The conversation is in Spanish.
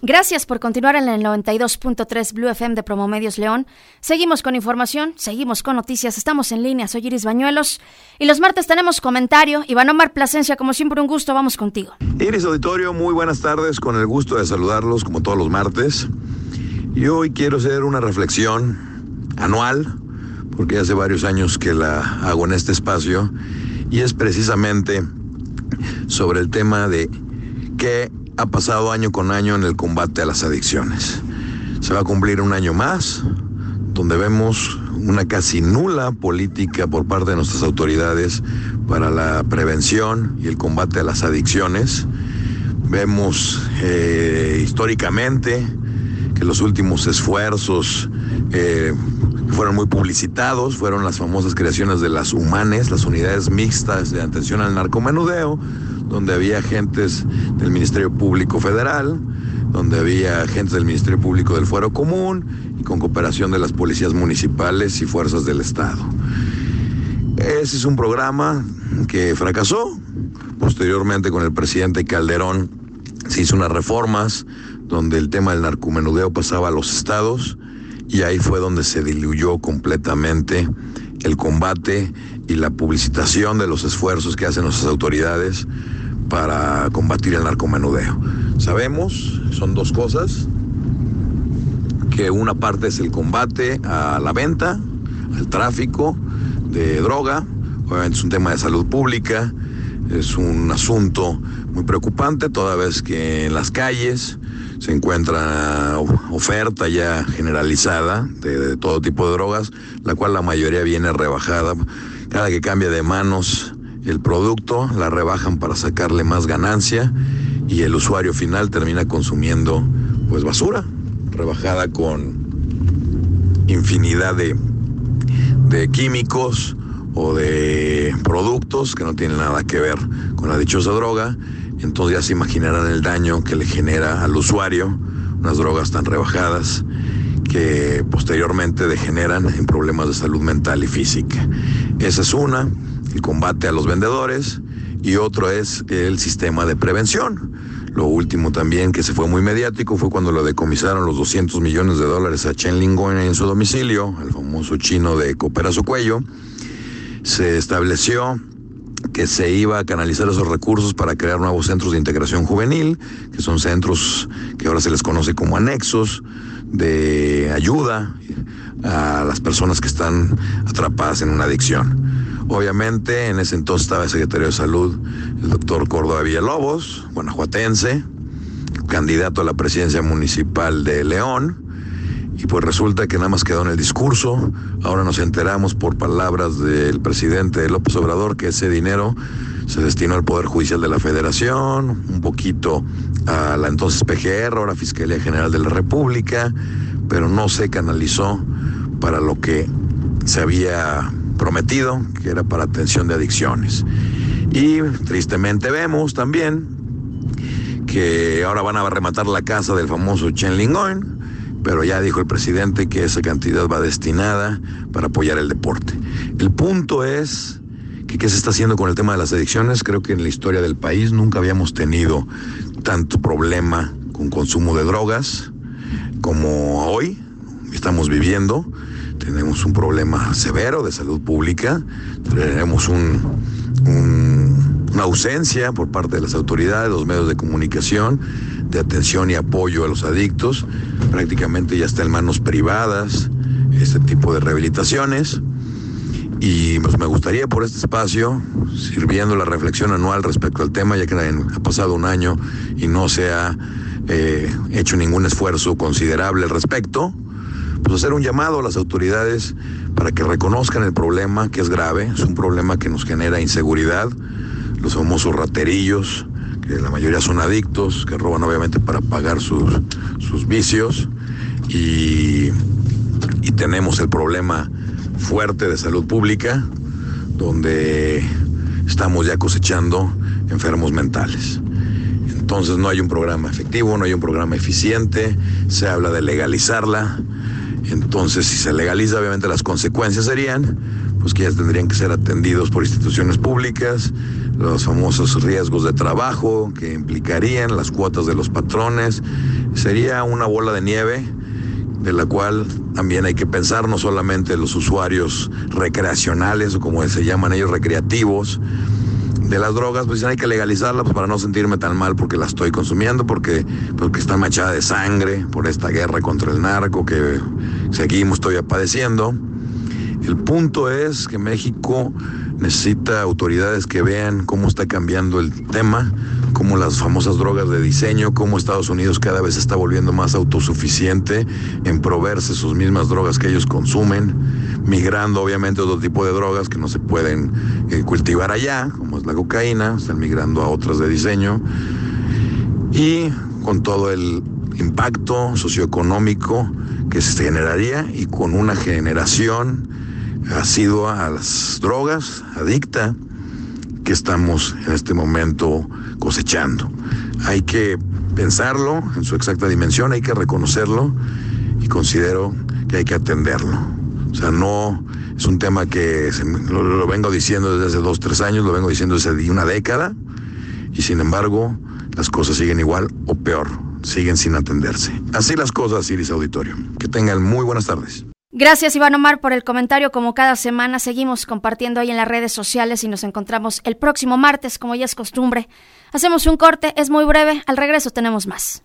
Gracias por continuar en el 92.3 Blue FM de Promomedios León. Seguimos con información, seguimos con noticias, estamos en línea, soy Iris Bañuelos y los martes tenemos comentario. Iván Omar Plasencia, como siempre un gusto, vamos contigo. Iris Auditorio, muy buenas tardes, con el gusto de saludarlos como todos los martes. Y hoy quiero hacer una reflexión anual, porque hace varios años que la hago en este espacio, y es precisamente sobre el tema de qué ha pasado año con año en el combate a las adicciones. Se va a cumplir un año más, donde vemos una casi nula política por parte de nuestras autoridades para la prevención y el combate a las adicciones. Vemos eh, históricamente que los últimos esfuerzos eh, fueron muy publicitados, fueron las famosas creaciones de las humanes, las unidades mixtas de atención al narcomenudeo, donde había agentes del Ministerio Público Federal, donde había agentes del Ministerio Público del Fuero Común y con cooperación de las policías municipales y fuerzas del Estado. Ese es un programa que fracasó. Posteriormente con el presidente Calderón se hizo unas reformas donde el tema del narcomenudeo pasaba a los estados y ahí fue donde se diluyó completamente el combate y la publicitación de los esfuerzos que hacen nuestras autoridades para combatir el narcomenudeo. Sabemos, son dos cosas, que una parte es el combate a la venta, al tráfico de droga, obviamente es un tema de salud pública, es un asunto muy preocupante toda vez que en las calles se encuentra oferta ya generalizada de, todo tipo de drogas, la cual la mayoría viene rebajada. Cada que cambia de manos el producto, la rebajan para sacarle más ganancia y el usuario final termina consumiendo pues basura, rebajada con infinidad de, de químicos o de productos que no tienen nada que ver con la dichosa droga. Entonces ya se imaginarán el daño que le genera al usuario unas drogas tan rebajadas que posteriormente degeneran en problemas de salud mental y física. Esa es una el combate a los vendedores y otro es el sistema de prevención. Lo último también que se fue muy mediático fue cuando le decomisaron los 200 millones de dólares a Chen Lingon en su domicilio, el famoso chino de Coopera su cuello. Se estableció que se iba a canalizar esos recursos para crear nuevos centros de integración juvenil, que son centros que ahora se les conoce como anexos de ayuda a las personas que están atrapadas en una adicción. Obviamente, en ese entonces estaba el secretario de Salud, el doctor Córdoba Villalobos, guanajuatense, candidato a la presidencia municipal de León. Y pues resulta que nada más quedó en el discurso. Ahora nos enteramos por palabras del presidente López Obrador que ese dinero se destinó al Poder Judicial de la Federación, un poquito a la entonces PGR, ahora Fiscalía General de la República, pero no se canalizó para lo que se había prometido, que era para atención de adicciones. Y tristemente vemos también que ahora van a rematar la casa del famoso Chen Lingoen, pero ya dijo el presidente que esa cantidad va destinada para apoyar el deporte. El punto es que qué se está haciendo con el tema de las adicciones. Creo que en la historia del país nunca habíamos tenido tanto problema con consumo de drogas como hoy estamos viviendo tenemos un problema severo de salud pública, tenemos un, una ausencia por parte de las autoridades, los medios de comunicación, de atención y apoyo a los adictos. Prácticamente ya está en manos privadas este tipo de rehabilitaciones. Y pues me gustaría por este espacio, sirviendo la reflexión anual respecto al tema, ya que ha pasado un año y no se ha eh, hecho ningún esfuerzo considerable al respecto, pues hacer un llamado a las autoridades para que reconozcan el problema que es grave, es un problema que nos genera inseguridad, los famosos raterillos, que la mayoría son adictos, que roban obviamente para pagar sus, sus vicios y, y tenemos el problema fuerte de salud pública, donde estamos ya cosechando enfermos mentales. Entonces no hay un programa efectivo, no hay un programa eficiente, se habla de legalizarla, entonces, si se legaliza, obviamente las consecuencias serían pues que ya tendrían que ser atendidos por instituciones públicas, los famosos riesgos de trabajo que implicarían las cuotas de los patrones, sería una bola de nieve de la cual también hay que pensar no solamente los usuarios recreacionales o como se llaman ellos recreativos de las drogas, pues hay que legalizarlas pues, para no sentirme tan mal porque la estoy consumiendo, porque, porque está manchada de sangre por esta guerra contra el narco que seguimos todavía padeciendo. El punto es que México necesita autoridades que vean cómo está cambiando el tema, cómo las famosas drogas de diseño, cómo Estados Unidos cada vez está volviendo más autosuficiente en proveerse sus mismas drogas que ellos consumen, migrando obviamente otro tipo de drogas que no se pueden eh, cultivar allá, como es la cocaína, están migrando a otras de diseño, y con todo el impacto socioeconómico que se generaría y con una generación ha sido a las drogas, adicta, que estamos en este momento cosechando. Hay que pensarlo en su exacta dimensión, hay que reconocerlo y considero que hay que atenderlo. O sea, no es un tema que lo, vengo diciendo desde hace dos, tres años, lo vengo diciendo desde una década y sin embargo las cosas siguen igual o peor, siguen sin atenderse. Así las cosas, Iris Auditorio. Que tengan muy buenas tardes. Gracias Iván Omar por el comentario. Como cada semana seguimos compartiendo ahí en las redes sociales y nos encontramos el próximo martes como ya es costumbre. Hacemos un corte, es muy breve, al regreso tenemos más.